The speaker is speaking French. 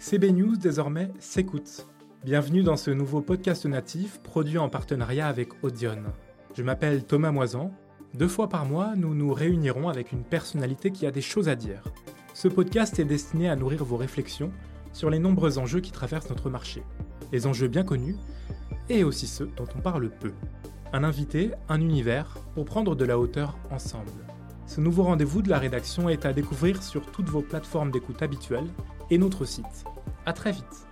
CB News désormais s'écoute. Bienvenue dans ce nouveau podcast natif produit en partenariat avec Audion. Je m'appelle Thomas Moisan. Deux fois par mois, nous nous réunirons avec une personnalité qui a des choses à dire. Ce podcast est destiné à nourrir vos réflexions sur les nombreux enjeux qui traversent notre marché. Les enjeux bien connus et aussi ceux dont on parle peu. Un invité, un univers pour prendre de la hauteur ensemble. Ce nouveau rendez-vous de la rédaction est à découvrir sur toutes vos plateformes d'écoute habituelles et notre site. À très vite